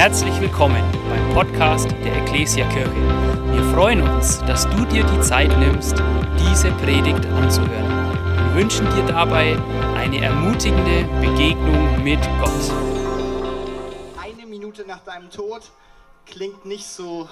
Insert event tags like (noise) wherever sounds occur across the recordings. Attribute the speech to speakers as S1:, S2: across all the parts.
S1: Herzlich willkommen beim Podcast der Ecclesia Kirche. Wir freuen uns, dass du dir die Zeit nimmst, diese Predigt anzuhören. Wir wünschen dir dabei eine ermutigende Begegnung mit Gott.
S2: Eine Minute nach deinem Tod klingt nicht so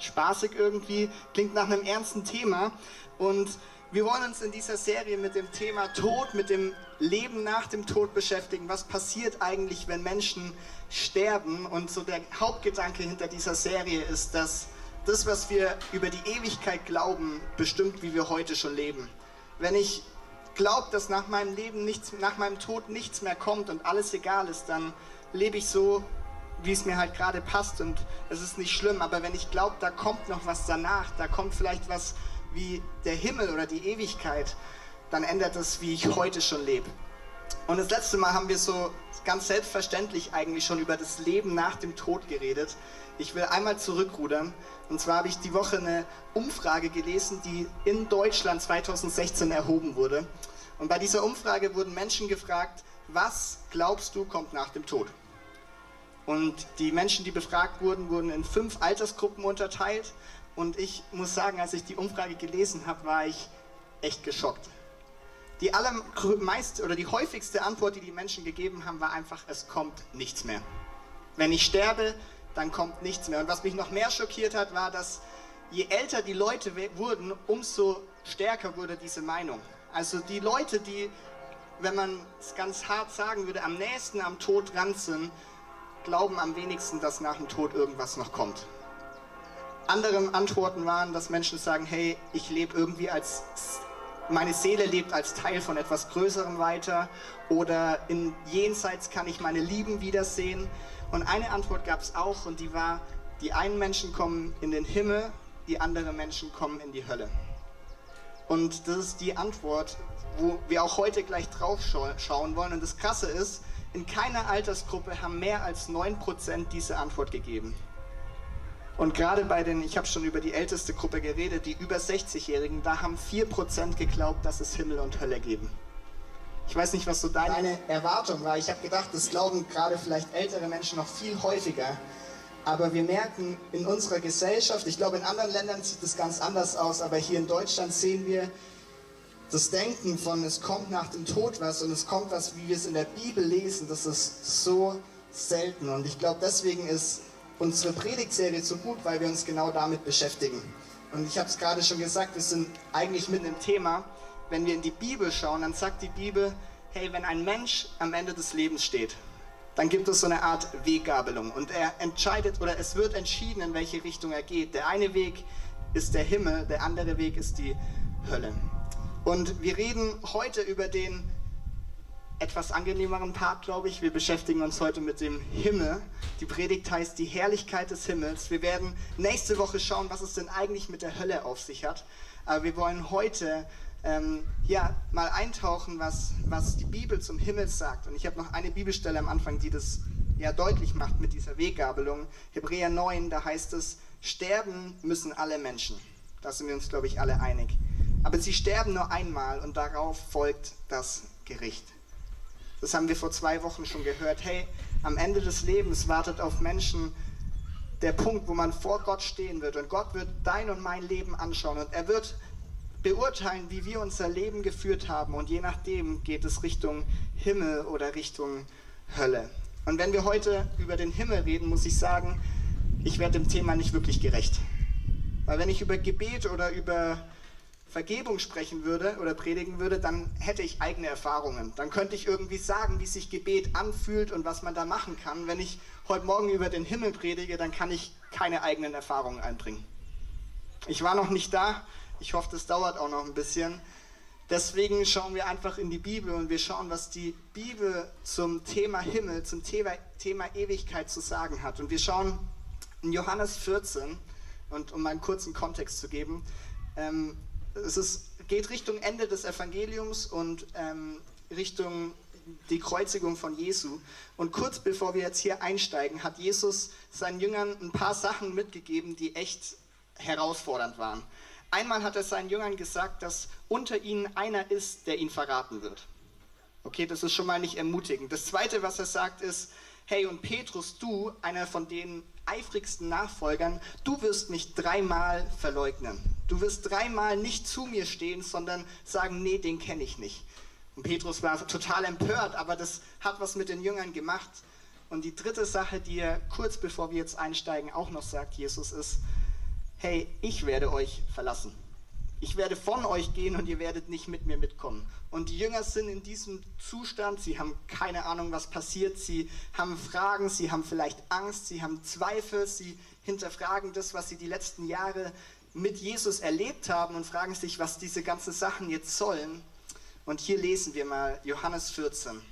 S2: spaßig irgendwie, klingt nach einem ernsten Thema und wir wollen uns in dieser Serie mit dem Thema Tod, mit dem Leben nach dem Tod beschäftigen. Was passiert eigentlich, wenn Menschen sterben? Und so der Hauptgedanke hinter dieser Serie ist, dass das, was wir über die Ewigkeit glauben, bestimmt, wie wir heute schon leben. Wenn ich glaube, dass nach meinem Leben nichts, nach meinem Tod nichts mehr kommt und alles egal ist, dann lebe ich so, wie es mir halt gerade passt und es ist nicht schlimm. Aber wenn ich glaube, da kommt noch was danach, da kommt vielleicht was wie der Himmel oder die Ewigkeit, dann ändert es, wie ich heute schon lebe. Und das letzte Mal haben wir so ganz selbstverständlich eigentlich schon über das Leben nach dem Tod geredet. Ich will einmal zurückrudern. Und zwar habe ich die Woche eine Umfrage gelesen, die in Deutschland 2016 erhoben wurde. Und bei dieser Umfrage wurden Menschen gefragt, was glaubst du kommt nach dem Tod? Und die Menschen, die befragt wurden, wurden in fünf Altersgruppen unterteilt. Und ich muss sagen, als ich die Umfrage gelesen habe, war ich echt geschockt. Die allermeist oder die häufigste Antwort, die die Menschen gegeben haben, war einfach, es kommt nichts mehr. Wenn ich sterbe, dann kommt nichts mehr. Und was mich noch mehr schockiert hat, war, dass je älter die Leute wurden, umso stärker wurde diese Meinung. Also die Leute, die, wenn man es ganz hart sagen würde, am nächsten am Tod dran sind, glauben am wenigsten, dass nach dem Tod irgendwas noch kommt. Andere Antworten waren, dass Menschen sagen, hey, ich lebe irgendwie als, meine Seele lebt als Teil von etwas Größerem weiter oder in Jenseits kann ich meine Lieben wiedersehen. Und eine Antwort gab es auch und die war, die einen Menschen kommen in den Himmel, die anderen Menschen kommen in die Hölle. Und das ist die Antwort, wo wir auch heute gleich drauf schauen wollen. Und das Krasse ist, in keiner Altersgruppe haben mehr als 9% diese Antwort gegeben. Und gerade bei den, ich habe schon über die älteste Gruppe geredet, die über 60-Jährigen, da haben 4% geglaubt, dass es Himmel und Hölle geben. Ich weiß nicht, was so deine, Erwartung war. Ich habe gedacht, das glauben gerade vielleicht ältere Menschen noch viel häufiger. Aber wir merken in unserer Gesellschaft, ich glaube in anderen Ländern sieht es ganz anders aus, aber hier in Deutschland sehen wir das Denken von es kommt nach dem Tod was und es kommt was, wie wir es in der Bibel lesen, das ist so selten. Und ich glaube, deswegen ist unsere Predigtserie so gut, weil wir uns genau damit beschäftigen. Und ich habe es gerade schon gesagt, wir sind eigentlich mitten im Thema. Wenn wir in die Bibel schauen, dann sagt die Bibel, hey, wenn ein Mensch am Ende des Lebens steht, dann gibt es so eine Art Weggabelung und er entscheidet oder es wird entschieden, in welche Richtung er geht. Der eine Weg ist der Himmel, der andere Weg ist die Hölle. Und wir reden heute über den etwas angenehmeren Part, glaube ich. Wir beschäftigen uns heute mit dem Himmel. Die Predigt heißt die Herrlichkeit des Himmels. Wir werden nächste Woche schauen, was es denn eigentlich mit der Hölle auf sich hat. Aber wir wollen heute ähm, ja, mal eintauchen, was, was die Bibel zum Himmel sagt. Und ich habe noch eine Bibelstelle am Anfang, die das ja deutlich macht mit dieser Weggabelung. Hebräer 9, da heißt es, sterben müssen alle Menschen. Da sind wir uns, glaube ich, alle einig. Aber sie sterben nur einmal und darauf folgt das Gericht. Das haben wir vor zwei Wochen schon gehört. Hey, am Ende des Lebens wartet auf Menschen der Punkt, wo man vor Gott stehen wird. Und Gott wird dein und mein Leben anschauen. Und er wird beurteilen, wie wir unser Leben geführt haben. Und je nachdem geht es Richtung Himmel oder Richtung Hölle. Und wenn wir heute über den Himmel reden, muss ich sagen, ich werde dem Thema nicht wirklich gerecht. Weil wenn ich über Gebet oder über Vergebung sprechen würde oder predigen würde, dann hätte ich eigene Erfahrungen. Dann könnte ich irgendwie sagen, wie sich Gebet anfühlt und was man da machen kann. Wenn ich heute Morgen über den Himmel predige, dann kann ich keine eigenen Erfahrungen einbringen. Ich war noch nicht da. Ich hoffe, das dauert auch noch ein bisschen. Deswegen schauen wir einfach in die Bibel und wir schauen, was die Bibel zum Thema Himmel, zum Thema, Ewigkeit zu sagen hat. Und wir schauen in Johannes 14, und um einen kurzen Kontext zu geben, ähm, es ist, geht Richtung Ende des Evangeliums und ähm, Richtung die Kreuzigung von Jesu. Und kurz bevor wir jetzt hier einsteigen, hat Jesus seinen Jüngern ein paar Sachen mitgegeben, die echt herausfordernd waren. Einmal hat er seinen Jüngern gesagt, dass unter ihnen einer ist, der ihn verraten wird. Okay, das ist schon mal nicht ermutigend. Das Zweite, was er sagt, ist, hey und Petrus, du, einer von den eifrigsten Nachfolgern, du wirst mich dreimal verleugnen. Du wirst dreimal nicht zu mir stehen, sondern sagen, nee, den kenne ich nicht. Und Petrus war total empört, aber das hat was mit den Jüngern gemacht. Und die dritte Sache, die er kurz bevor wir jetzt einsteigen auch noch sagt, Jesus, ist, hey, ich werde euch verlassen. Ich werde von euch gehen und ihr werdet nicht mit mir mitkommen. Und die Jünger sind in diesem Zustand, sie haben keine Ahnung, was passiert, sie haben Fragen, sie haben vielleicht Angst, sie haben Zweifel, sie hinterfragen das, was sie die letzten Jahre mit Jesus erlebt haben und fragen sich, was diese ganzen Sachen jetzt sollen. Und hier lesen wir mal Johannes 14.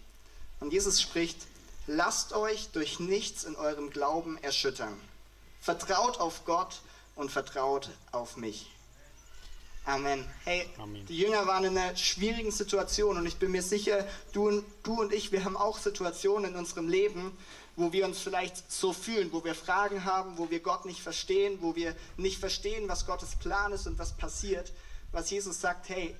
S2: Und Jesus spricht, lasst euch durch nichts in eurem Glauben erschüttern. Vertraut auf Gott und vertraut auf mich. Amen. Hey, Amen. die Jünger waren in einer schwierigen Situation und ich bin mir sicher, du und, du und ich, wir haben auch Situationen in unserem Leben, wo wir uns vielleicht so fühlen, wo wir Fragen haben, wo wir Gott nicht verstehen, wo wir nicht verstehen, was Gottes Plan ist und was passiert. Was Jesus sagt, hey,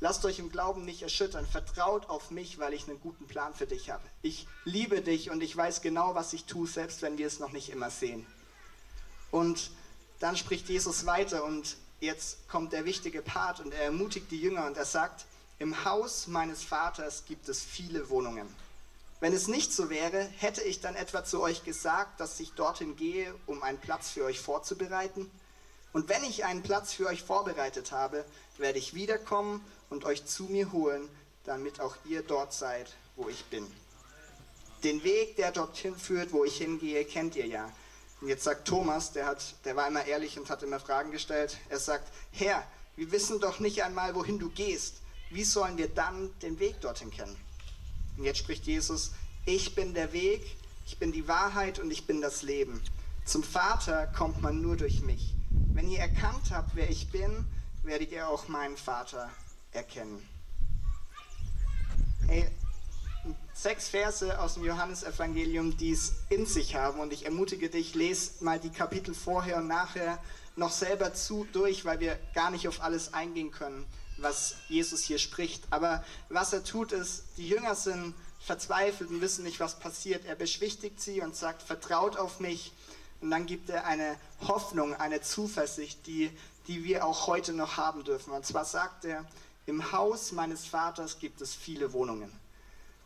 S2: Lasst euch im Glauben nicht erschüttern. Vertraut auf mich, weil ich einen guten Plan für dich habe. Ich liebe dich und ich weiß genau, was ich tue, selbst wenn wir es noch nicht immer sehen. Und dann spricht Jesus weiter und jetzt kommt der wichtige Part und er ermutigt die Jünger und er sagt, im Haus meines Vaters gibt es viele Wohnungen. Wenn es nicht so wäre, hätte ich dann etwa zu euch gesagt, dass ich dorthin gehe, um einen Platz für euch vorzubereiten? Und wenn ich einen Platz für euch vorbereitet habe, werde ich wiederkommen und euch zu mir holen, damit auch ihr dort seid, wo ich bin. Den Weg, der dorthin führt, wo ich hingehe, kennt ihr ja. Und jetzt sagt Thomas, der, hat, der war immer ehrlich und hat immer Fragen gestellt. Er sagt, Herr, wir wissen doch nicht einmal, wohin du gehst. Wie sollen wir dann den Weg dorthin kennen? Und jetzt spricht Jesus, ich bin der Weg, ich bin die Wahrheit und ich bin das Leben. Zum Vater kommt man nur durch mich. Wenn ihr erkannt habt, wer ich bin, werdet ihr auch meinen Vater erkennen. Hey, sechs Verse aus dem Johannesevangelium, die es in sich haben. Und ich ermutige dich, lest mal die Kapitel vorher und nachher noch selber zu durch, weil wir gar nicht auf alles eingehen können, was Jesus hier spricht. Aber was er tut, ist, die Jünger sind verzweifelt und wissen nicht, was passiert. Er beschwichtigt sie und sagt, vertraut auf mich. Und dann gibt er eine Hoffnung, eine Zuversicht, die, die wir auch heute noch haben dürfen. Und zwar sagt er, im Haus meines Vaters gibt es viele Wohnungen.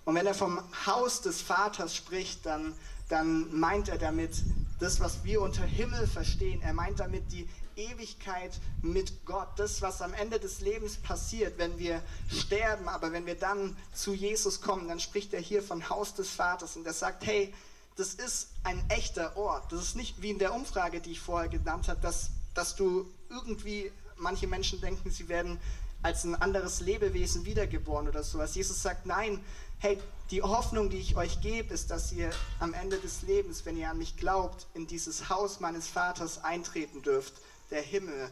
S2: Und wenn er vom Haus des Vaters spricht, dann, dann meint er damit das, was wir unter Himmel verstehen. Er meint damit die Ewigkeit mit Gott. Das, was am Ende des Lebens passiert, wenn wir sterben, aber wenn wir dann zu Jesus kommen, dann spricht er hier von Haus des Vaters und er sagt, hey, das ist ein echter Ort. Das ist nicht wie in der Umfrage, die ich vorher genannt habe, dass, dass du irgendwie, manche Menschen denken, sie werden als ein anderes Lebewesen wiedergeboren oder sowas. Jesus sagt, nein, hey, die Hoffnung, die ich euch gebe, ist, dass ihr am Ende des Lebens, wenn ihr an mich glaubt, in dieses Haus meines Vaters eintreten dürft, der Himmel.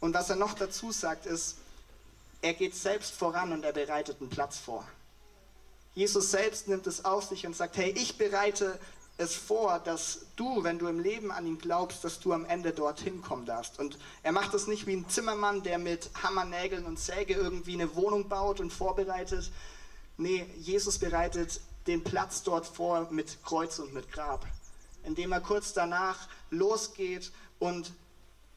S2: Und was er noch dazu sagt, ist, er geht selbst voran und er bereitet einen Platz vor. Jesus selbst nimmt es auf sich und sagt, hey, ich bereite es vor, dass du, wenn du im Leben an ihn glaubst, dass du am Ende dorthin kommen darfst. Und er macht das nicht wie ein Zimmermann, der mit Hammernägeln und Säge irgendwie eine Wohnung baut und vorbereitet. Nee, Jesus bereitet den Platz dort vor mit Kreuz und mit Grab, indem er kurz danach losgeht und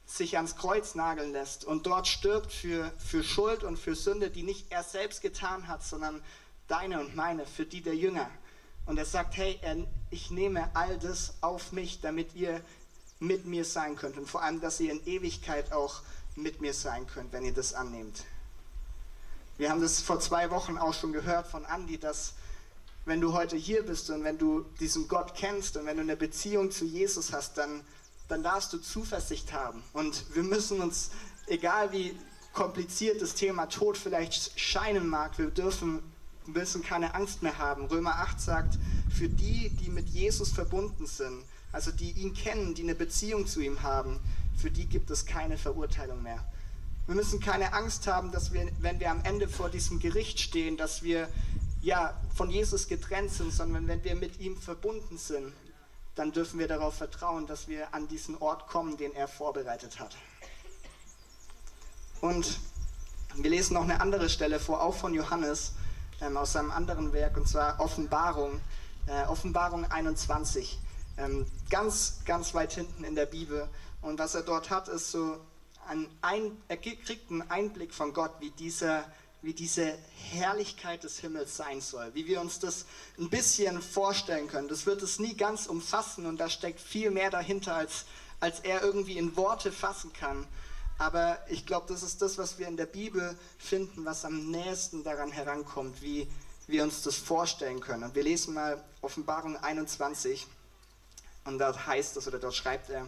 S2: sich ans Kreuz nageln lässt und dort stirbt für, für Schuld und für Sünde, die nicht er selbst getan hat, sondern deine und meine, für die der Jünger. Und er sagt, hey, ich nehme all das auf mich, damit ihr mit mir sein könnt. Und vor allem, dass ihr in Ewigkeit auch mit mir sein könnt, wenn ihr das annehmt. Wir haben das vor zwei Wochen auch schon gehört von Andy, dass wenn du heute hier bist und wenn du diesen Gott kennst und wenn du eine Beziehung zu Jesus hast, dann, dann darfst du Zuversicht haben. Und wir müssen uns, egal wie kompliziert das Thema Tod vielleicht scheinen mag, wir dürfen müssen keine Angst mehr haben. Römer 8 sagt, für die, die mit Jesus verbunden sind, also die ihn kennen, die eine Beziehung zu ihm haben, für die gibt es keine Verurteilung mehr. Wir müssen keine Angst haben, dass wir, wenn wir am Ende vor diesem Gericht stehen, dass wir ja von Jesus getrennt sind, sondern wenn wir mit ihm verbunden sind, dann dürfen wir darauf vertrauen, dass wir an diesen Ort kommen, den er vorbereitet hat. Und wir lesen noch eine andere Stelle vor, auch von Johannes, ähm, aus seinem anderen Werk, und zwar Offenbarung. äh, Offenbarung 21, ähm, ganz, ganz weit hinten in der Bibel. Und was er dort hat, ist so ein, ein er kriegt einen Einblick von Gott, wie dieser wie diese Herrlichkeit des Himmels sein soll, wie wir uns das ein bisschen vorstellen können. Das wird es nie ganz umfassen und da steckt viel mehr dahinter, als, als er irgendwie in Worte fassen kann. Aber ich glaube, das ist das, was wir in der Bibel finden, was am nächsten daran herankommt, wie wir uns das vorstellen können. Und wir lesen mal Offenbarung 21 und dort heißt es oder dort schreibt er,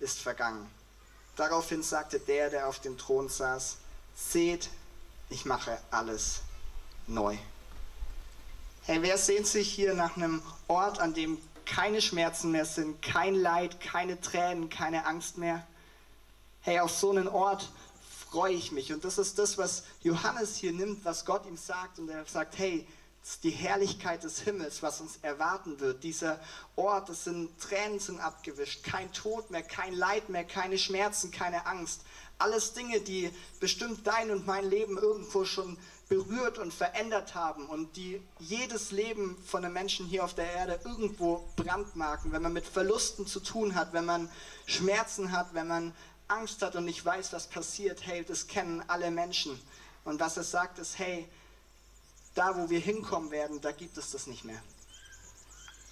S2: ist vergangen. Daraufhin sagte der, der auf dem Thron saß, seht, ich mache alles neu. Hey, wer sehnt sich hier nach einem Ort, an dem keine Schmerzen mehr sind, kein Leid, keine Tränen, keine Angst mehr? Hey, auf so einen Ort freue ich mich. Und das ist das, was Johannes hier nimmt, was Gott ihm sagt. Und er sagt, hey, die Herrlichkeit des Himmels, was uns erwarten wird. Dieser Ort, das sind Tränen sind abgewischt, kein Tod mehr, kein Leid mehr, keine Schmerzen, keine Angst. Alles Dinge, die bestimmt dein und mein Leben irgendwo schon berührt und verändert haben und die jedes Leben von einem Menschen hier auf der Erde irgendwo brandmarken, wenn man mit Verlusten zu tun hat, wenn man Schmerzen hat, wenn man Angst hat und nicht weiß, was passiert. Hey, das kennen alle Menschen. Und was er sagt ist, hey, da wo wir hinkommen werden, da gibt es das nicht mehr.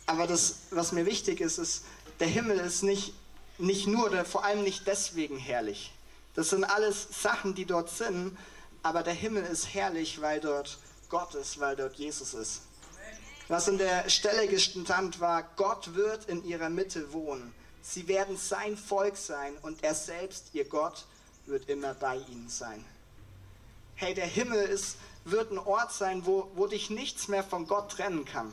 S2: Aber das, was mir wichtig ist, ist, der Himmel ist nicht, nicht nur oder vor allem nicht deswegen herrlich. Das sind alles Sachen, die dort sind, aber der Himmel ist herrlich, weil dort Gott ist, weil dort Jesus ist. Was in der Stelle gestand war, Gott wird in ihrer Mitte wohnen. Sie werden sein Volk sein und er selbst, ihr Gott, wird immer bei ihnen sein. Hey, der Himmel ist wird ein Ort sein, wo, wo dich nichts mehr von Gott trennen kann,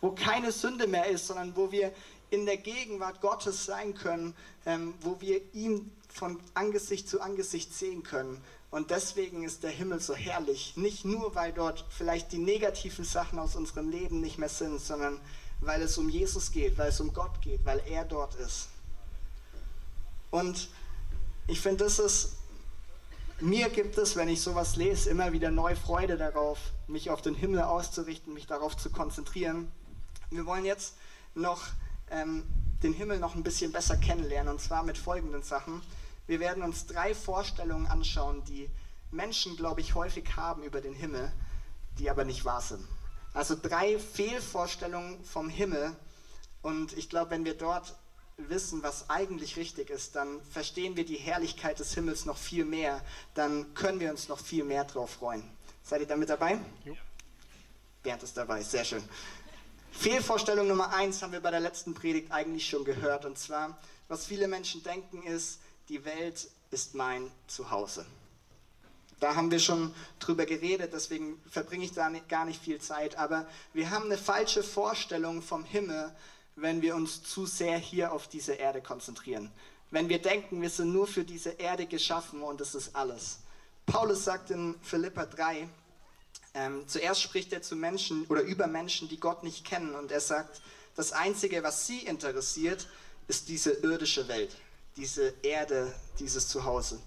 S2: wo keine Sünde mehr ist, sondern wo wir in der Gegenwart Gottes sein können, ähm, wo wir ihn von Angesicht zu Angesicht sehen können. Und deswegen ist der Himmel so herrlich. Nicht nur, weil dort vielleicht die negativen Sachen aus unserem Leben nicht mehr sind, sondern weil es um Jesus geht, weil es um Gott geht, weil er dort ist. Und ich finde, das ist mir gibt es, wenn ich sowas lese, immer wieder neue Freude darauf, mich auf den Himmel auszurichten, mich darauf zu konzentrieren. Wir wollen jetzt noch ähm, den Himmel noch ein bisschen besser kennenlernen und zwar mit folgenden Sachen. Wir werden uns drei Vorstellungen anschauen, die Menschen, glaube ich, häufig haben über den Himmel, die aber nicht wahr sind. Also drei Fehlvorstellungen vom Himmel. Und ich glaube, wenn wir dort wissen, was eigentlich richtig ist, dann verstehen wir die Herrlichkeit des Himmels noch viel mehr. Dann können wir uns noch viel mehr drauf freuen. Seid ihr damit dabei? Ja. Bernd ist dabei, sehr schön. Fehlvorstellung Nummer eins haben wir bei der letzten Predigt eigentlich schon gehört. Und zwar, was viele Menschen denken, ist, die Welt ist mein Zuhause. Da haben wir schon drüber geredet, deswegen verbringe ich da nicht, gar nicht viel Zeit. Aber wir haben eine falsche Vorstellung vom Himmel, wenn wir uns zu sehr hier auf diese Erde konzentrieren. Wenn wir denken, wir sind nur für diese Erde geschaffen und das ist alles. Paulus sagt in Philippa 3, ähm, zuerst spricht er zu Menschen oder über Menschen, die Gott nicht kennen und er sagt, das Einzige, was sie interessiert, ist diese irdische Welt, diese Erde, dieses Zuhause.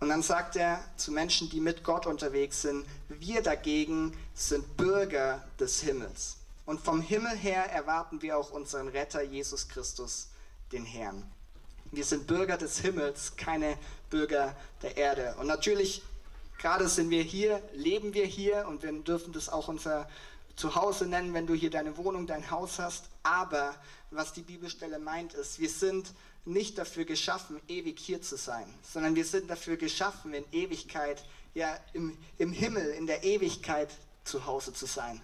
S2: Und dann sagt er zu Menschen, die mit Gott unterwegs sind, wir dagegen sind Bürger des Himmels. Und vom Himmel her erwarten wir auch unseren Retter Jesus Christus, den Herrn. Wir sind Bürger des Himmels, keine Bürger der Erde. Und natürlich, gerade sind wir hier, leben wir hier und wir dürfen das auch unser Zuhause nennen, wenn du hier deine Wohnung, dein Haus hast. Aber was die Bibelstelle meint, ist, wir sind nicht dafür geschaffen, ewig hier zu sein, sondern wir sind dafür geschaffen, in Ewigkeit, ja, im, im Himmel, in der Ewigkeit zu Hause zu sein.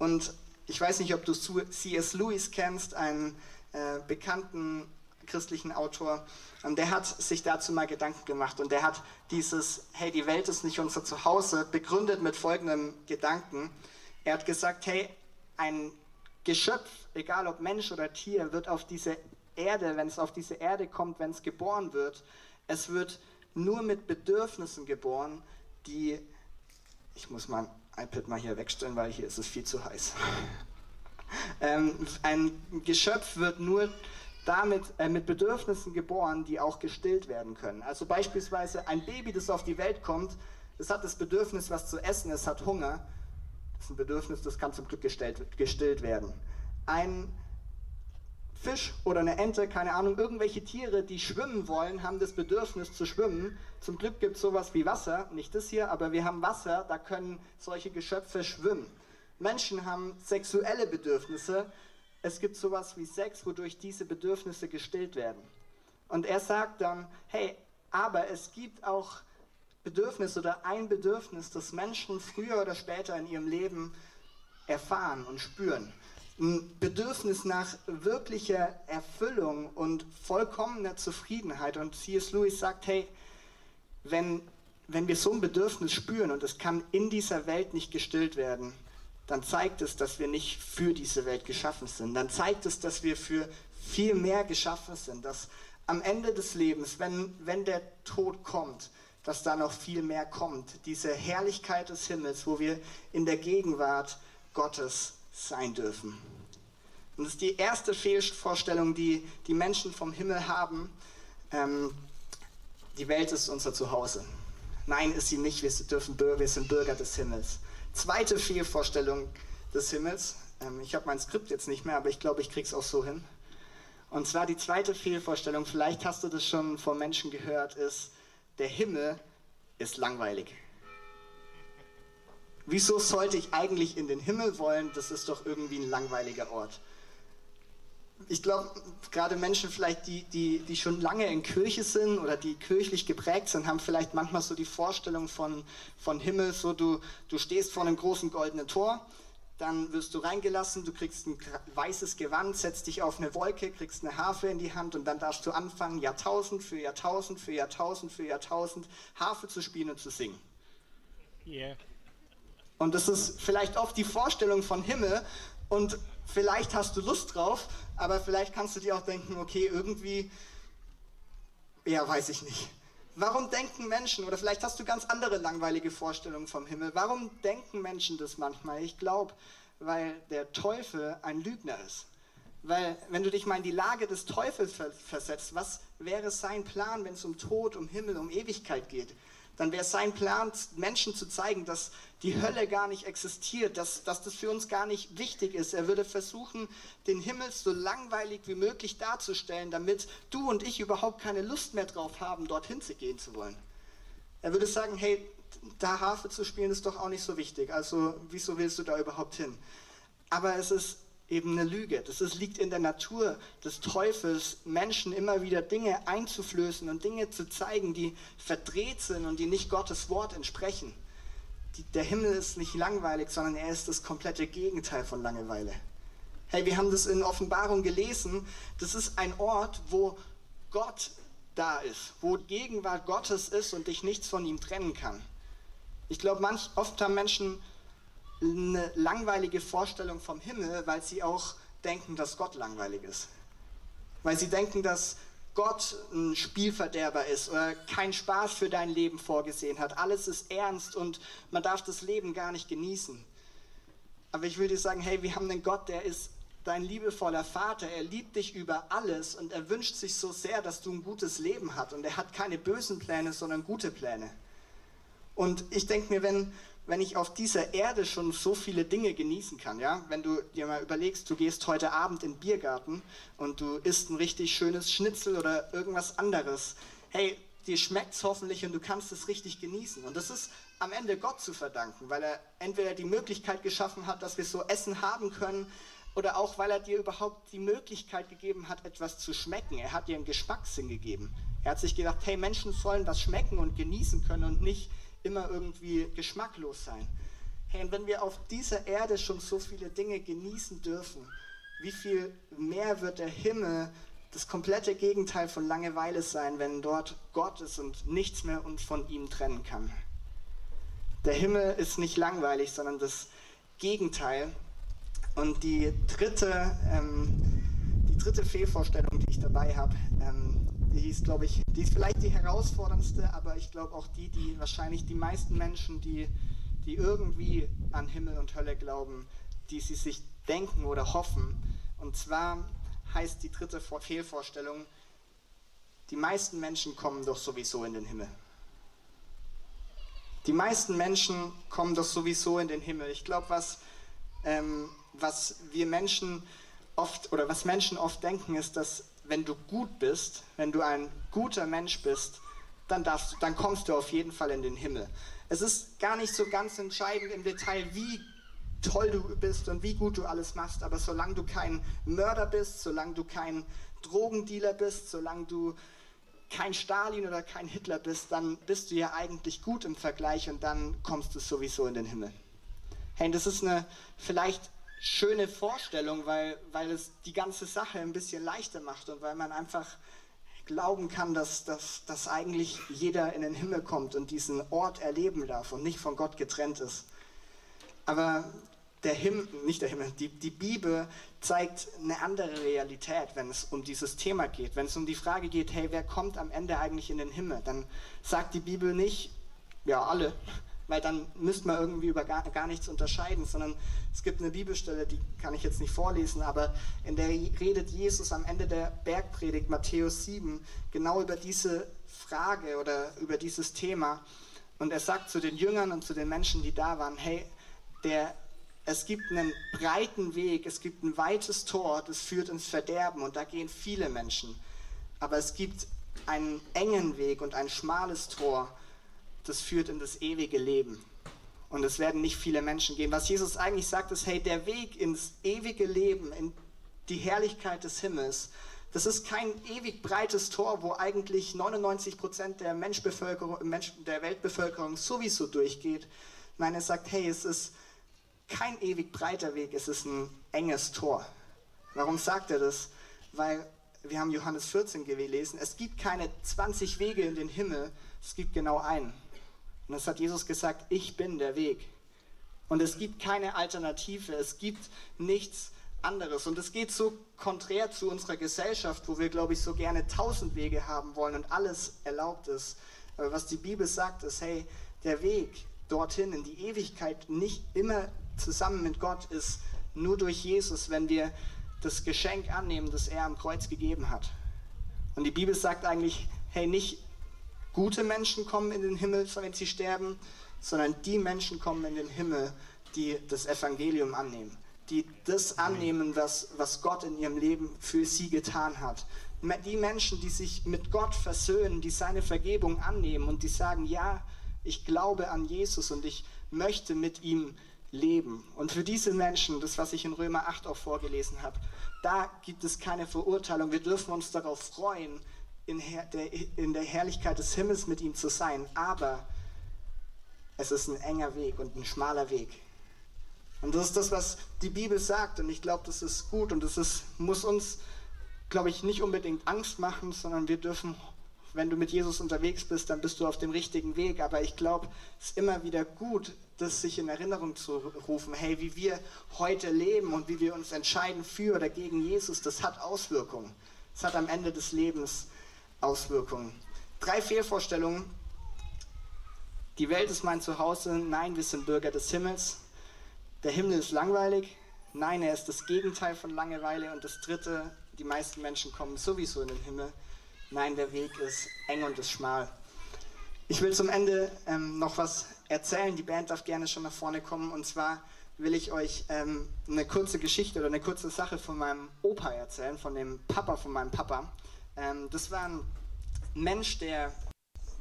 S2: Und ich weiß nicht, ob du C.S. Lewis kennst, einen äh, bekannten christlichen Autor. Und der hat sich dazu mal Gedanken gemacht und der hat dieses, hey, die Welt ist nicht unser Zuhause, begründet mit folgendem Gedanken. Er hat gesagt, hey, ein Geschöpf, egal ob Mensch oder Tier, wird auf diese Erde, wenn es auf diese Erde kommt, wenn es geboren wird, es wird nur mit Bedürfnissen geboren, die, ich muss mein iPad mal hier wegstellen, weil hier ist es viel zu heiß. (laughs) ähm, ein Geschöpf wird nur damit äh, mit Bedürfnissen geboren, die auch gestillt werden können. Also beispielsweise ein Baby, das auf die Welt kommt, es hat das Bedürfnis, was zu essen, es hat Hunger. Das ist ein Bedürfnis, das kann zum Glück gestellt, gestillt werden. Ein Fisch oder eine Ente, keine Ahnung, irgendwelche Tiere, die schwimmen wollen, haben das Bedürfnis zu schwimmen. Zum Glück gibt es sowas wie Wasser, nicht das hier, aber wir haben Wasser, da können solche Geschöpfe schwimmen. Menschen haben sexuelle Bedürfnisse. Es gibt sowas wie Sex, wodurch diese Bedürfnisse gestillt werden. Und er sagt dann, hey, aber es gibt auch Bedürfnis oder ein Bedürfnis, das Menschen früher oder später in ihrem Leben erfahren und spüren. Ein Bedürfnis nach wirklicher Erfüllung und vollkommener Zufriedenheit. Und C.S. Lewis sagt, hey, wenn, wenn wir so ein Bedürfnis spüren und es kann in dieser Welt nicht gestillt werden, dann zeigt es, dass wir nicht für diese Welt geschaffen sind. Dann zeigt es, dass wir für viel mehr geschaffen sind. Dass am Ende des Lebens, wenn, wenn der Tod kommt, dass da noch viel mehr kommt. Diese Herrlichkeit des Himmels, wo wir in der Gegenwart Gottes sein dürfen. Und das ist die erste Fehlvorstellung, die die Menschen vom Himmel haben. Ähm, die Welt ist unser Zuhause. Nein, ist sie nicht. Wir, dürfen, wir sind Bürger des Himmels. Zweite Fehlvorstellung des Himmels. Ähm, ich habe mein Skript jetzt nicht mehr, aber ich glaube, ich kriege es auch so hin. Und zwar die zweite Fehlvorstellung, vielleicht hast du das schon von Menschen gehört, ist, der Himmel ist langweilig. Wieso sollte ich eigentlich in den Himmel wollen? Das ist doch irgendwie ein langweiliger Ort. Ich glaube, gerade Menschen vielleicht, die, die, die schon lange in Kirche sind oder die kirchlich geprägt sind, haben vielleicht manchmal so die Vorstellung von, von Himmel, so du, du stehst vor einem großen goldenen Tor dann wirst du reingelassen, du kriegst ein weißes Gewand, setzt dich auf eine Wolke, kriegst eine Harfe in die Hand und dann darfst du anfangen, Jahrtausend für Jahrtausend für Jahrtausend für Jahrtausend Harfe zu spielen und zu singen. Yeah. Und das ist vielleicht oft die Vorstellung von Himmel und vielleicht hast du Lust drauf, aber vielleicht kannst du dir auch denken, okay, irgendwie, ja, weiß ich nicht. Warum denken Menschen, oder vielleicht hast du ganz andere langweilige Vorstellungen vom Himmel, warum denken Menschen das manchmal? Ich glaube, weil der Teufel ein Lügner ist. Weil, wenn du dich mal in die Lage des Teufels versetzt, was wäre sein Plan, wenn es um Tod, um Himmel, um Ewigkeit geht? Dann wäre sein Plan, Menschen zu zeigen, dass die Hölle gar nicht existiert, dass, dass das für uns gar nicht wichtig ist. Er würde versuchen, den Himmel so langweilig wie möglich darzustellen, damit du und ich überhaupt keine Lust mehr drauf haben, dorthin zu gehen zu wollen. Er würde sagen, hey, da Harfe zu spielen ist doch auch nicht so wichtig, also wieso willst du da überhaupt hin? Aber es ist eben eine Lüge. Das ist, liegt in der Natur des Teufels, Menschen immer wieder Dinge einzuflößen und Dinge zu zeigen, die verdreht sind und die nicht Gottes Wort entsprechen. Die, der Himmel ist nicht langweilig, sondern er ist das komplette Gegenteil von Langeweile. Hey, wir haben das in Offenbarung gelesen. Das ist ein Ort, wo Gott da ist, wo Gegenwart Gottes ist und dich nichts von ihm trennen kann. Ich glaube, oft haben Menschen eine langweilige Vorstellung vom Himmel, weil sie auch denken, dass Gott langweilig ist. Weil sie denken, dass Gott ein Spielverderber ist oder keinen Spaß für dein Leben vorgesehen hat. Alles ist ernst und man darf das Leben gar nicht genießen. Aber ich will dir sagen, hey, wir haben einen Gott, der ist dein liebevoller Vater. Er liebt dich über alles und er wünscht sich so sehr, dass du ein gutes Leben hast. Und er hat keine bösen Pläne, sondern gute Pläne. Und ich denke mir, wenn, wenn ich auf dieser Erde schon so viele Dinge genießen kann, ja, wenn du dir mal überlegst, du gehst heute Abend in den Biergarten und du isst ein richtig schönes Schnitzel oder irgendwas anderes, hey, dir schmeckt es hoffentlich und du kannst es richtig genießen. Und das ist am Ende Gott zu verdanken, weil er entweder die Möglichkeit geschaffen hat, dass wir so Essen haben können, oder auch weil er dir überhaupt die Möglichkeit gegeben hat, etwas zu schmecken. Er hat dir einen Geschmackssinn gegeben. Er hat sich gedacht, hey, Menschen sollen was schmecken und genießen können und nicht immer irgendwie geschmacklos sein. Hey, und wenn wir auf dieser Erde schon so viele Dinge genießen dürfen, wie viel mehr wird der Himmel das komplette Gegenteil von Langeweile sein, wenn dort Gott ist und nichts mehr uns von ihm trennen kann. Der Himmel ist nicht langweilig, sondern das Gegenteil. Und die dritte, ähm, die dritte Fehlvorstellung, die ich dabei habe, ähm, die ist, glaube ich, die ist vielleicht die herausforderndste, aber ich glaube auch die, die wahrscheinlich die meisten Menschen, die, die irgendwie an Himmel und Hölle glauben, die sie sich denken oder hoffen. Und zwar heißt die dritte Fehlvorstellung, die meisten Menschen kommen doch sowieso in den Himmel. Die meisten Menschen kommen doch sowieso in den Himmel. Ich glaube, was, ähm, was wir Menschen oft oder was Menschen oft denken, ist, dass wenn du gut bist, wenn du ein guter Mensch bist, dann, darfst, dann kommst du auf jeden Fall in den Himmel. Es ist gar nicht so ganz entscheidend im Detail, wie toll du bist und wie gut du alles machst, aber solange du kein Mörder bist, solange du kein Drogendealer bist, solange du kein Stalin oder kein Hitler bist, dann bist du ja eigentlich gut im Vergleich und dann kommst du sowieso in den Himmel. Hey, das ist eine vielleicht schöne Vorstellung, weil, weil es die ganze Sache ein bisschen leichter macht und weil man einfach glauben kann, dass, dass, dass eigentlich jeder in den Himmel kommt und diesen Ort erleben darf und nicht von Gott getrennt ist. Aber der Himmel, nicht der Himmel, die, die Bibel zeigt eine andere Realität, wenn es um dieses Thema geht. Wenn es um die Frage geht, hey, wer kommt am Ende eigentlich in den Himmel? Dann sagt die Bibel nicht, ja, alle, weil dann müsste man irgendwie über gar, gar nichts unterscheiden, sondern es gibt eine Bibelstelle, die kann ich jetzt nicht vorlesen, aber in der redet Jesus am Ende der Bergpredigt, Matthäus 7, genau über diese Frage oder über dieses Thema. Und er sagt zu den Jüngern und zu den Menschen, die da waren, hey, der es gibt einen breiten Weg, es gibt ein weites Tor, das führt ins Verderben und da gehen viele Menschen. Aber es gibt einen engen Weg und ein schmales Tor, das führt in das ewige Leben. Und es werden nicht viele Menschen gehen. Was Jesus eigentlich sagt, ist, hey, der Weg ins ewige Leben, in die Herrlichkeit des Himmels, das ist kein ewig breites Tor, wo eigentlich 99 Prozent der, Mensch, der Weltbevölkerung sowieso durchgeht. Nein, er sagt, hey, es ist kein ewig breiter Weg, es ist ein enges Tor. Warum sagt er das? Weil wir haben Johannes 14 gelesen, es gibt keine 20 Wege in den Himmel, es gibt genau einen. Und das hat Jesus gesagt, ich bin der Weg. Und es gibt keine Alternative, es gibt nichts anderes. Und es geht so konträr zu unserer Gesellschaft, wo wir, glaube ich, so gerne tausend Wege haben wollen und alles erlaubt ist. Aber was die Bibel sagt, ist, hey, der Weg dorthin in die Ewigkeit nicht immer zusammen mit Gott ist nur durch Jesus, wenn wir das Geschenk annehmen, das er am Kreuz gegeben hat. Und die Bibel sagt eigentlich, hey, nicht gute Menschen kommen in den Himmel, wenn sie sterben, sondern die Menschen kommen in den Himmel, die das Evangelium annehmen, die das annehmen, was, was Gott in ihrem Leben für sie getan hat. Die Menschen, die sich mit Gott versöhnen, die seine Vergebung annehmen und die sagen, ja, ich glaube an Jesus und ich möchte mit ihm leben. Und für diese Menschen, das was ich in Römer 8 auch vorgelesen habe, da gibt es keine Verurteilung. Wir dürfen uns darauf freuen, in, der, in der Herrlichkeit des Himmels mit ihm zu sein. Aber es ist ein enger Weg und ein schmaler Weg. Und das ist das, was die Bibel sagt. Und ich glaube, das ist gut und das ist, muss uns, glaube ich, nicht unbedingt Angst machen, sondern wir dürfen wenn du mit Jesus unterwegs bist, dann bist du auf dem richtigen Weg. Aber ich glaube, es ist immer wieder gut, das sich in Erinnerung zu rufen. Hey, wie wir heute leben und wie wir uns entscheiden für oder gegen Jesus, das hat Auswirkungen. Es hat am Ende des Lebens Auswirkungen. Drei Fehlvorstellungen. Die Welt ist mein Zuhause. Nein, wir sind Bürger des Himmels. Der Himmel ist langweilig. Nein, er ist das Gegenteil von Langeweile. Und das Dritte, die meisten Menschen kommen sowieso in den Himmel. Nein, der Weg ist eng und ist schmal. Ich will zum Ende ähm, noch was erzählen. Die Band darf gerne schon nach vorne kommen. Und zwar will ich euch ähm, eine kurze Geschichte oder eine kurze Sache von meinem Opa erzählen, von dem Papa von meinem Papa. Ähm, das war ein Mensch, der,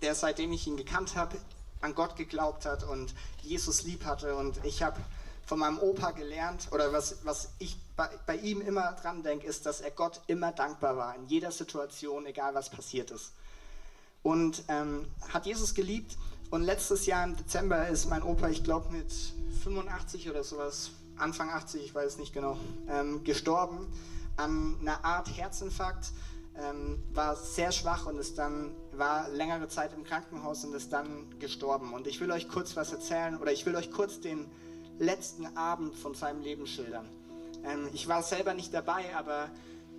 S2: der seitdem ich ihn gekannt habe, an Gott geglaubt hat und Jesus lieb hatte. Und ich habe von meinem Opa gelernt, oder was, was ich bei, bei ihm immer dran denke, ist, dass er Gott immer dankbar war, in jeder Situation, egal was passiert ist. Und ähm, hat Jesus geliebt. Und letztes Jahr im Dezember ist mein Opa, ich glaube mit 85 oder sowas, Anfang 80, ich weiß nicht genau, ähm, gestorben an einer Art Herzinfarkt. Ähm, war sehr schwach und ist dann war längere Zeit im Krankenhaus und ist dann gestorben. Und ich will euch kurz was erzählen oder ich will euch kurz den letzten Abend von seinem Leben schildern. Ähm, ich war selber nicht dabei, aber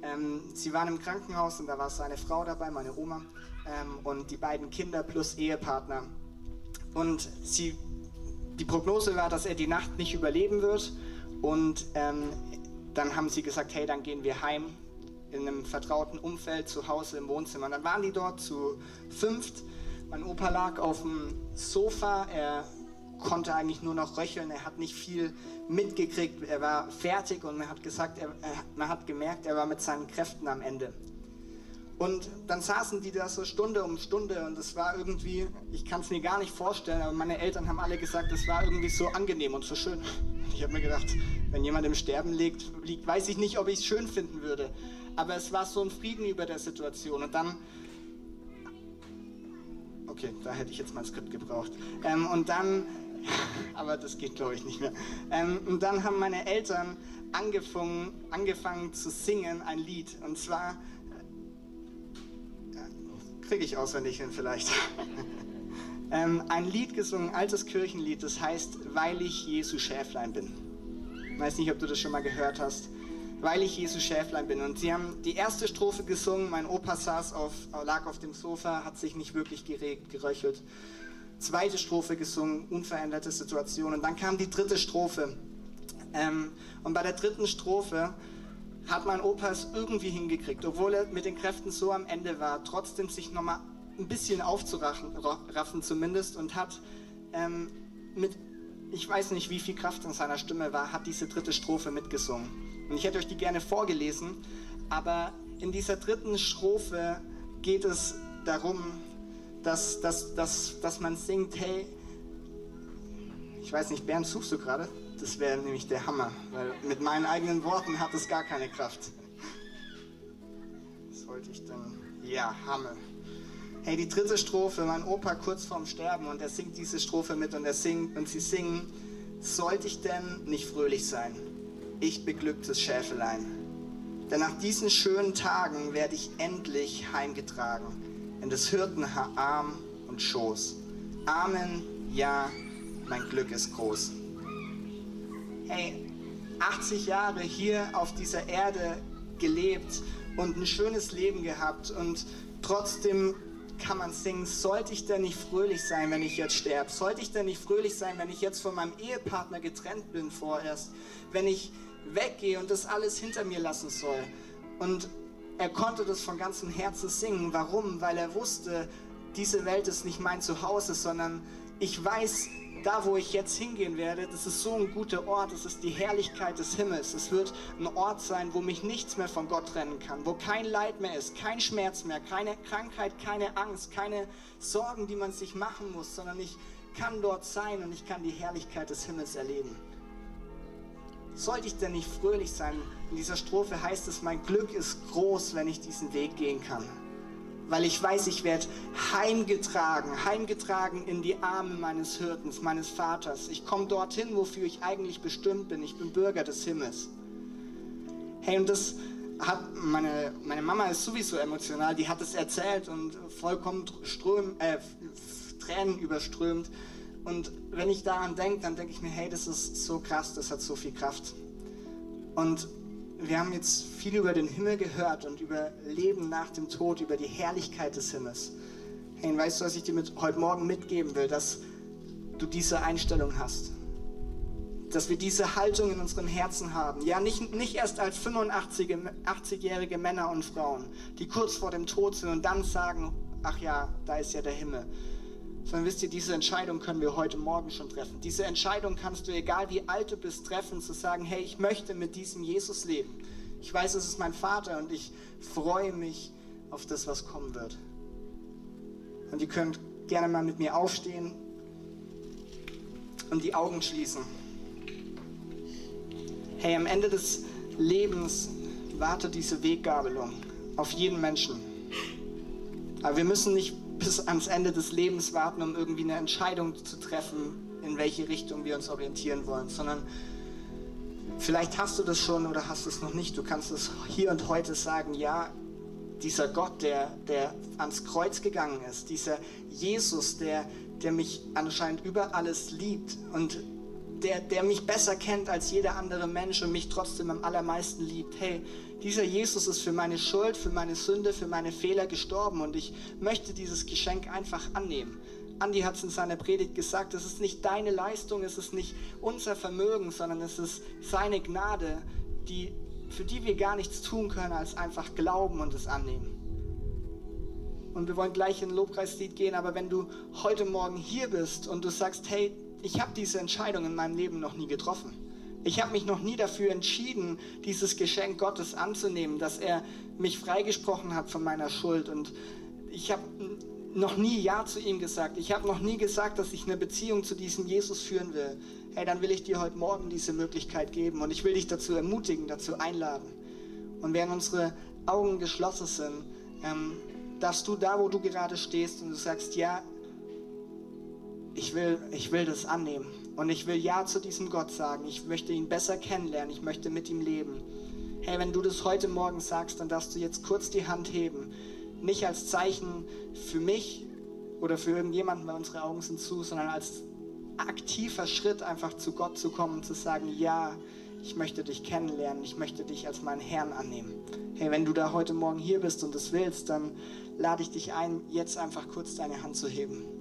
S2: ähm, sie waren im Krankenhaus und da war seine Frau dabei, meine Oma, ähm, und die beiden Kinder plus Ehepartner. Und sie, die Prognose war, dass er die Nacht nicht überleben wird. Und ähm, dann haben sie gesagt, hey, dann gehen wir heim in einem vertrauten Umfeld zu Hause im Wohnzimmer. Und dann waren die dort zu fünft. Mein Opa lag auf dem Sofa. Er konnte eigentlich nur noch röcheln. Er hat nicht viel mitgekriegt. Er war fertig und man hat gesagt, er, man hat gemerkt, er war mit seinen Kräften am Ende. Und dann saßen die da so Stunde um Stunde und es war irgendwie, ich kann es mir gar nicht vorstellen, aber meine Eltern haben alle gesagt, es war irgendwie so angenehm und so schön. Ich habe mir gedacht, wenn jemand im Sterben liegt, liegt weiß ich nicht, ob ich es schön finden würde. Aber es war so ein Frieden über der Situation. Und dann Okay, da hätte ich jetzt mein Skript gebraucht. Ähm, und dann (laughs) aber das geht glaube ich nicht mehr. Ähm, und dann haben meine Eltern angefangen, angefangen zu singen ein Lied. Und zwar äh, kriege ich auswendig hin vielleicht. (laughs) ähm, ein Lied gesungen, ein altes Kirchenlied, das heißt, weil ich Jesu Schäflein bin. Ich weiß nicht, ob du das schon mal gehört hast. Weil ich Jesu Schäflein bin. Und sie haben die erste Strophe gesungen. Mein Opa saß auf, lag auf dem Sofa, hat sich nicht wirklich geregt, geröchelt zweite Strophe gesungen, unveränderte Situation. Und dann kam die dritte Strophe. Ähm, und bei der dritten Strophe hat mein Opa es irgendwie hingekriegt, obwohl er mit den Kräften so am Ende war, trotzdem sich nochmal ein bisschen aufzuraffen zumindest und hat ähm, mit, ich weiß nicht wie viel Kraft in seiner Stimme war, hat diese dritte Strophe mitgesungen. Und ich hätte euch die gerne vorgelesen, aber in dieser dritten Strophe geht es darum, dass, dass, dass, dass man singt, hey, ich weiß nicht, Bernd, suchst du gerade? Das wäre nämlich der Hammer, weil mit meinen eigenen Worten hat es gar keine Kraft. Was wollte ich denn? Ja, Hammer. Hey, die dritte Strophe, mein Opa kurz vorm Sterben und er singt diese Strophe mit und er singt und sie singen, sollte ich denn nicht fröhlich sein? Ich beglücktes Schäfelein. Denn nach diesen schönen Tagen werde ich endlich heimgetragen in des Hirten Arm und Schoß. Amen, ja, mein Glück ist groß. Hey, 80 Jahre hier auf dieser Erde gelebt und ein schönes Leben gehabt und trotzdem kann man singen, sollte ich denn nicht fröhlich sein, wenn ich jetzt sterbe? Sollte ich denn nicht fröhlich sein, wenn ich jetzt von meinem Ehepartner getrennt bin vorerst? Wenn ich weggehe und das alles hinter mir lassen soll? Und er konnte das von ganzem Herzen singen. Warum? Weil er wusste, diese Welt ist nicht mein Zuhause, sondern ich weiß, da wo ich jetzt hingehen werde, das ist so ein guter Ort, es ist die Herrlichkeit des Himmels. Es wird ein Ort sein, wo mich nichts mehr von Gott trennen kann, wo kein Leid mehr ist, kein Schmerz mehr, keine Krankheit, keine Angst, keine Sorgen, die man sich machen muss, sondern ich kann dort sein und ich kann die Herrlichkeit des Himmels erleben. Sollte ich denn nicht fröhlich sein? In dieser Strophe heißt es, mein Glück ist groß, wenn ich diesen Weg gehen kann. Weil ich weiß, ich werde heimgetragen, heimgetragen in die Arme meines Hirtens, meines Vaters. Ich komme dorthin, wofür ich eigentlich bestimmt bin. Ich bin Bürger des Himmels. Hey, und das hat meine, meine Mama ist sowieso emotional, die hat es erzählt und vollkommen ström, äh, Tränen überströmt. Und wenn ich daran denke, dann denke ich mir, hey, das ist so krass, das hat so viel Kraft. Und wir haben jetzt viel über den Himmel gehört und über Leben nach dem Tod, über die Herrlichkeit des Himmels. Hey, weißt du, was ich dir mit, heute Morgen mitgeben will, dass du diese Einstellung hast? Dass wir diese Haltung in unserem Herzen haben. Ja, nicht, nicht erst als 85-jährige Männer und Frauen, die kurz vor dem Tod sind und dann sagen, ach ja, da ist ja der Himmel sondern wisst ihr, diese Entscheidung können wir heute Morgen schon treffen. Diese Entscheidung kannst du, egal wie alt du bist, treffen, zu sagen, hey, ich möchte mit diesem Jesus leben. Ich weiß, es ist mein Vater und ich freue mich auf das, was kommen wird. Und ihr könnt gerne mal mit mir aufstehen und die Augen schließen. Hey, am Ende des Lebens wartet diese Weggabelung auf jeden Menschen. Aber wir müssen nicht bis ans Ende des Lebens warten, um irgendwie eine Entscheidung zu treffen, in welche Richtung wir uns orientieren wollen, sondern vielleicht hast du das schon oder hast es noch nicht. Du kannst es hier und heute sagen, ja, dieser Gott, der, der ans Kreuz gegangen ist, dieser Jesus, der, der mich anscheinend über alles liebt und der, der mich besser kennt als jeder andere Mensch und mich trotzdem am allermeisten liebt. Hey, dieser Jesus ist für meine Schuld, für meine Sünde, für meine Fehler gestorben und ich möchte dieses Geschenk einfach annehmen. Andi hat es in seiner Predigt gesagt, es ist nicht deine Leistung, es ist nicht unser Vermögen, sondern es ist seine Gnade, die, für die wir gar nichts tun können, als einfach glauben und es annehmen. Und wir wollen gleich in ein Lobpreislied gehen, aber wenn du heute Morgen hier bist und du sagst, hey, ich habe diese Entscheidung in meinem Leben noch nie getroffen. Ich habe mich noch nie dafür entschieden, dieses Geschenk Gottes anzunehmen, dass er mich freigesprochen hat von meiner Schuld. Und ich habe noch nie Ja zu ihm gesagt. Ich habe noch nie gesagt, dass ich eine Beziehung zu diesem Jesus führen will. Hey, dann will ich dir heute Morgen diese Möglichkeit geben und ich will dich dazu ermutigen, dazu einladen. Und während unsere Augen geschlossen sind, ähm, darfst du da, wo du gerade stehst und du sagst, ja, ich will, ich will das annehmen. Und ich will Ja zu diesem Gott sagen. Ich möchte ihn besser kennenlernen. Ich möchte mit ihm leben. Hey, wenn du das heute Morgen sagst, dann darfst du jetzt kurz die Hand heben. Nicht als Zeichen für mich oder für irgendjemanden, weil unsere Augen sind zu, sondern als aktiver Schritt einfach zu Gott zu kommen und zu sagen, ja, ich möchte dich kennenlernen, ich möchte dich als meinen Herrn annehmen. Hey, wenn du da heute Morgen hier bist und es willst, dann lade ich dich ein, jetzt einfach kurz deine Hand zu heben.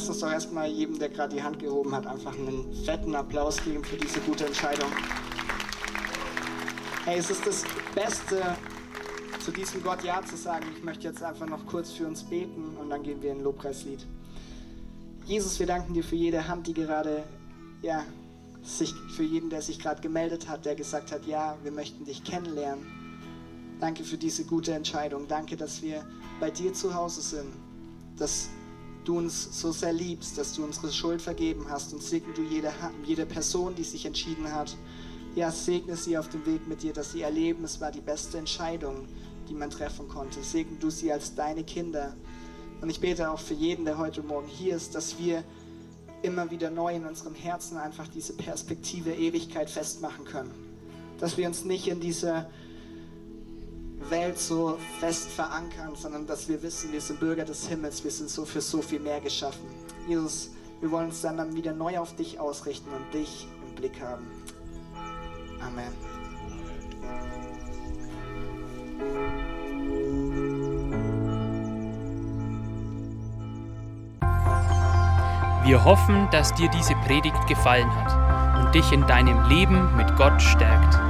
S2: Lasst uns doch erstmal jedem, der gerade die Hand gehoben hat, einfach einen fetten Applaus geben für diese gute Entscheidung. Hey, es ist das Beste, zu diesem Gott Ja zu sagen. Ich möchte jetzt einfach noch kurz für uns beten und dann gehen wir in ein Lobpreislied. Jesus, wir danken dir für jede Hand, die gerade, ja, sich, für jeden, der sich gerade gemeldet hat, der gesagt hat, ja, wir möchten dich kennenlernen. Danke für diese gute Entscheidung. Danke, dass wir bei dir zu Hause sind, dass du uns so sehr liebst, dass du unsere Schuld vergeben hast und segne du jede, jede Person, die sich entschieden hat. Ja, segne sie auf dem Weg mit dir, dass sie erleben, es war die beste Entscheidung, die man treffen konnte. Segne du sie als deine Kinder. Und ich bete auch für jeden, der heute Morgen hier ist, dass wir immer wieder neu in unserem Herzen einfach diese Perspektive Ewigkeit festmachen können. Dass wir uns nicht in dieser Welt so fest verankern, sondern dass wir wissen, wir sind Bürger des Himmels, wir sind so für so viel mehr geschaffen. Jesus, wir wollen uns dann wieder neu auf dich ausrichten und dich im Blick haben. Amen.
S1: Wir hoffen, dass dir diese Predigt gefallen hat und dich in deinem Leben mit Gott stärkt.